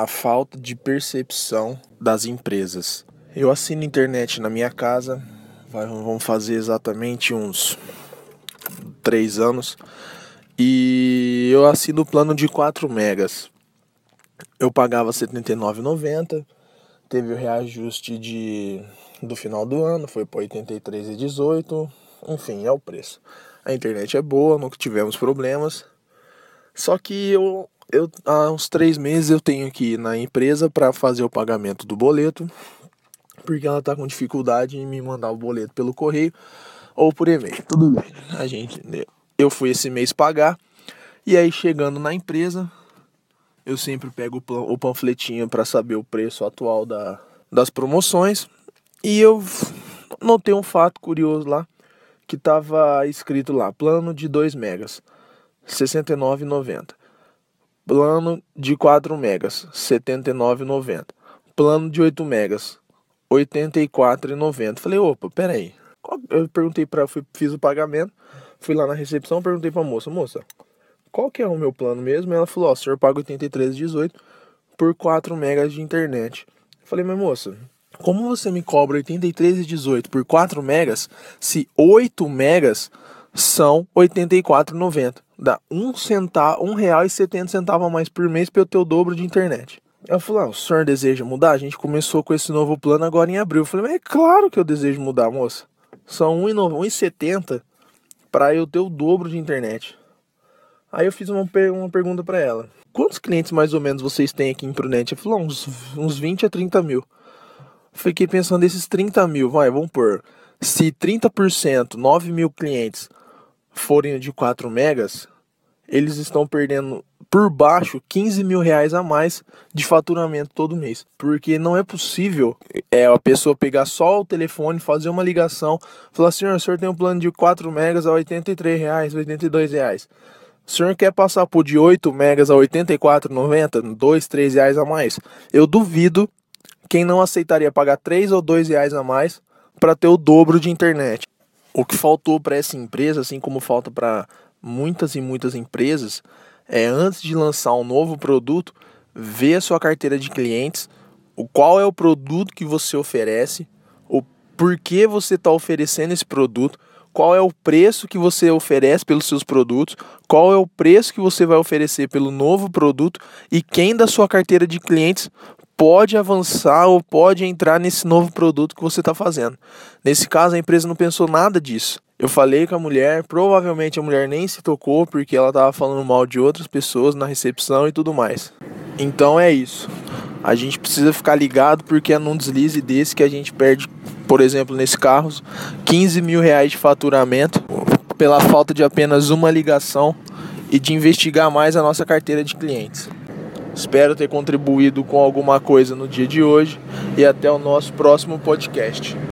a falta de percepção das empresas. Eu assino internet na minha casa, vamos fazer exatamente uns três anos, e eu assino o plano de 4 megas. Eu pagava R$ 79,90, teve o reajuste de, do final do ano, foi para R$ 83,18, enfim, é o preço. A internet é boa, nunca tivemos problemas. Só que eu, eu há uns três meses eu tenho que ir na empresa para fazer o pagamento do boleto, porque ela está com dificuldade em me mandar o boleto pelo correio ou por e-mail. Tudo bem. A gente, eu fui esse mês pagar e aí chegando na empresa, eu sempre pego o panfletinho para saber o preço atual da, das promoções e eu notei um fato curioso lá que estava escrito lá, plano de 2 megas, R$ 69,90. Plano de 4 megas, R$ 79,90. Plano de 8 megas, R$ 84,90. Falei, opa, peraí. Eu perguntei para fiz o pagamento, fui lá na recepção, perguntei para a moça, moça, qual que é o meu plano mesmo? Ela falou, ó, o senhor paga 83,18 por 4 megas de internet. Falei, mas moça, como você me cobra 83,18 por 4 megas, se 8 megas são 84,90? Dá um centavo, um real e setenta centavos a mais por mês para eu ter o dobro de internet. Eu falei, ah, o senhor deseja mudar? A gente começou com esse novo plano agora em abril. Eu falei, mas é claro que eu desejo mudar, moça. São 1,70 para eu ter o dobro de internet. Aí eu fiz uma, uma pergunta para ela. Quantos clientes mais ou menos vocês têm aqui em Prudente? Ela falou, uns, uns 20 a 30 mil. Fiquei pensando nesses 30 mil, vai, vamos pôr. Se 30%, 9 mil clientes forem de 4 megas, eles estão perdendo por baixo 15 mil reais a mais de faturamento todo mês. Porque não é possível é, a pessoa pegar só o telefone, fazer uma ligação, falar, senhor, o senhor tem um plano de 4 megas a 83 reais, 82 reais. O senhor quer passar por de 8 megas a 84,90, 2, 3 reais a mais? Eu duvido quem não aceitaria pagar 3 ou 2 reais a mais para ter o dobro de internet. O que faltou para essa empresa, assim como falta para muitas e muitas empresas, é antes de lançar um novo produto, ver a sua carteira de clientes, o qual é o produto que você oferece, o porquê você está oferecendo esse produto, qual é o preço que você oferece pelos seus produtos, qual é o preço que você vai oferecer pelo novo produto e quem da sua carteira de clientes pode avançar ou pode entrar nesse novo produto que você está fazendo. Nesse caso, a empresa não pensou nada disso. Eu falei com a mulher, provavelmente a mulher nem se tocou porque ela estava falando mal de outras pessoas na recepção e tudo mais. Então é isso. A gente precisa ficar ligado porque é num deslize desse que a gente perde, por exemplo, nesse carro, 15 mil reais de faturamento pela falta de apenas uma ligação e de investigar mais a nossa carteira de clientes. Espero ter contribuído com alguma coisa no dia de hoje e até o nosso próximo podcast.